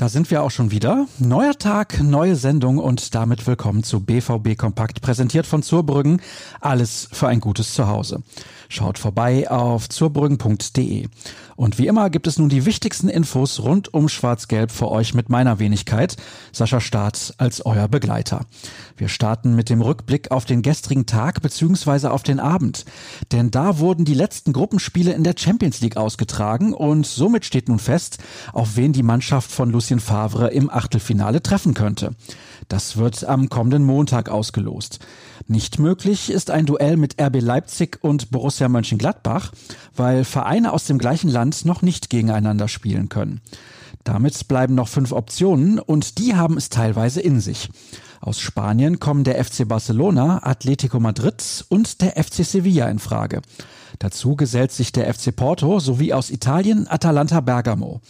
Da sind wir auch schon wieder. Neuer Tag, neue Sendung und damit willkommen zu BVB Kompakt, präsentiert von Zurbrüggen. Alles für ein gutes Zuhause. Schaut vorbei auf zurbrüggen.de. Und wie immer gibt es nun die wichtigsten Infos rund um Schwarz-Gelb für euch mit meiner Wenigkeit, Sascha Staat als euer Begleiter. Wir starten mit dem Rückblick auf den gestrigen Tag bzw. auf den Abend. Denn da wurden die letzten Gruppenspiele in der Champions League ausgetragen und somit steht nun fest, auf wen die Mannschaft von Lucien Favre im Achtelfinale treffen könnte. Das wird am kommenden Montag ausgelost. Nicht möglich ist ein Duell mit RB Leipzig und Borussia Mönchengladbach, weil Vereine aus dem gleichen Land noch nicht gegeneinander spielen können. Damit bleiben noch fünf Optionen und die haben es teilweise in sich. Aus Spanien kommen der FC Barcelona, Atletico Madrid und der FC Sevilla in Frage. Dazu gesellt sich der FC Porto sowie aus Italien Atalanta Bergamo.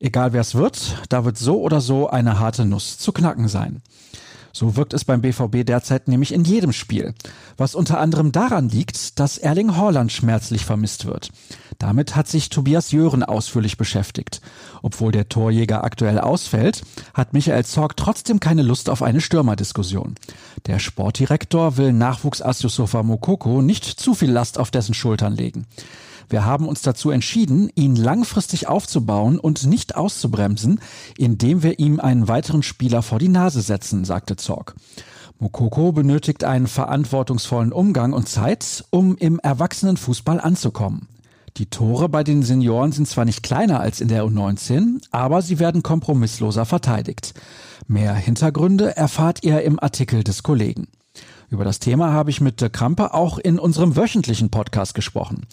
Egal wer es wird, da wird so oder so eine harte Nuss zu knacken sein. So wirkt es beim BVB derzeit nämlich in jedem Spiel, was unter anderem daran liegt, dass Erling Haaland schmerzlich vermisst wird. Damit hat sich Tobias Jören ausführlich beschäftigt. Obwohl der Torjäger aktuell ausfällt, hat Michael Zorg trotzdem keine Lust auf eine Stürmerdiskussion. Der Sportdirektor will Nachwuchsass Yusufa Mokoko nicht zu viel Last auf dessen Schultern legen. Wir haben uns dazu entschieden, ihn langfristig aufzubauen und nicht auszubremsen, indem wir ihm einen weiteren Spieler vor die Nase setzen, sagte Zorg. Mokoko benötigt einen verantwortungsvollen Umgang und Zeit, um im Erwachsenenfußball anzukommen. Die Tore bei den Senioren sind zwar nicht kleiner als in der U19, aber sie werden kompromissloser verteidigt. Mehr Hintergründe erfahrt ihr im Artikel des Kollegen. Über das Thema habe ich mit der Krampe auch in unserem wöchentlichen Podcast gesprochen.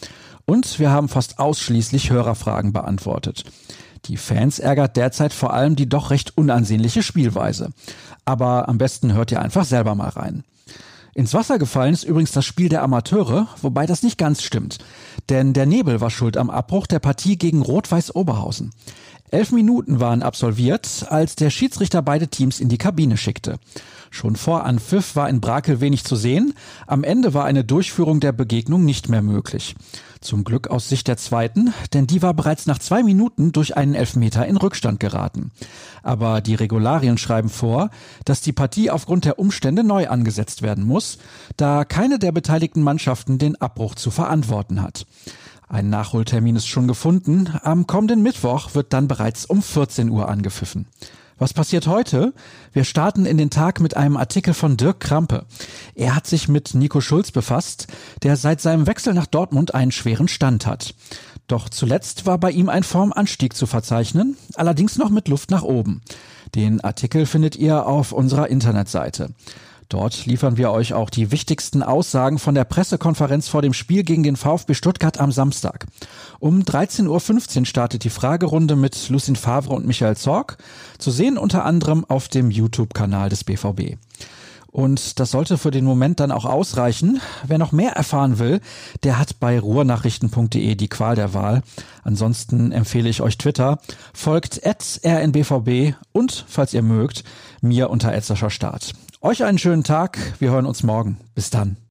Und wir haben fast ausschließlich Hörerfragen beantwortet. Die Fans ärgert derzeit vor allem die doch recht unansehnliche Spielweise. Aber am besten hört ihr einfach selber mal rein. Ins Wasser gefallen ist übrigens das Spiel der Amateure, wobei das nicht ganz stimmt. Denn der Nebel war schuld am Abbruch der Partie gegen Rot-Weiß Oberhausen. Elf Minuten waren absolviert, als der Schiedsrichter beide Teams in die Kabine schickte. Schon vor Anpfiff war in Brakel wenig zu sehen. Am Ende war eine Durchführung der Begegnung nicht mehr möglich. Zum Glück aus Sicht der zweiten, denn die war bereits nach zwei Minuten durch einen Elfmeter in Rückstand geraten. Aber die Regularien schreiben vor, dass die Partie aufgrund der Umstände neu angesetzt werden muss, da keine der beteiligten Mannschaften den Abbruch zu verantworten hat. Ein Nachholtermin ist schon gefunden. Am kommenden Mittwoch wird dann bereits um 14 Uhr angepfiffen. Was passiert heute? Wir starten in den Tag mit einem Artikel von Dirk Krampe. Er hat sich mit Nico Schulz befasst, der seit seinem Wechsel nach Dortmund einen schweren Stand hat. Doch zuletzt war bei ihm ein Formanstieg zu verzeichnen, allerdings noch mit Luft nach oben. Den Artikel findet ihr auf unserer Internetseite. Dort liefern wir euch auch die wichtigsten Aussagen von der Pressekonferenz vor dem Spiel gegen den VfB Stuttgart am Samstag. Um 13.15 Uhr startet die Fragerunde mit Lucien Favre und Michael Zorg, zu sehen unter anderem auf dem YouTube-Kanal des BVB. Und das sollte für den Moment dann auch ausreichen. Wer noch mehr erfahren will, der hat bei ruhrnachrichten.de die Qual der Wahl. Ansonsten empfehle ich euch Twitter. Folgt rnbvb und, falls ihr mögt, mir unter Start. Euch einen schönen Tag. Wir hören uns morgen. Bis dann.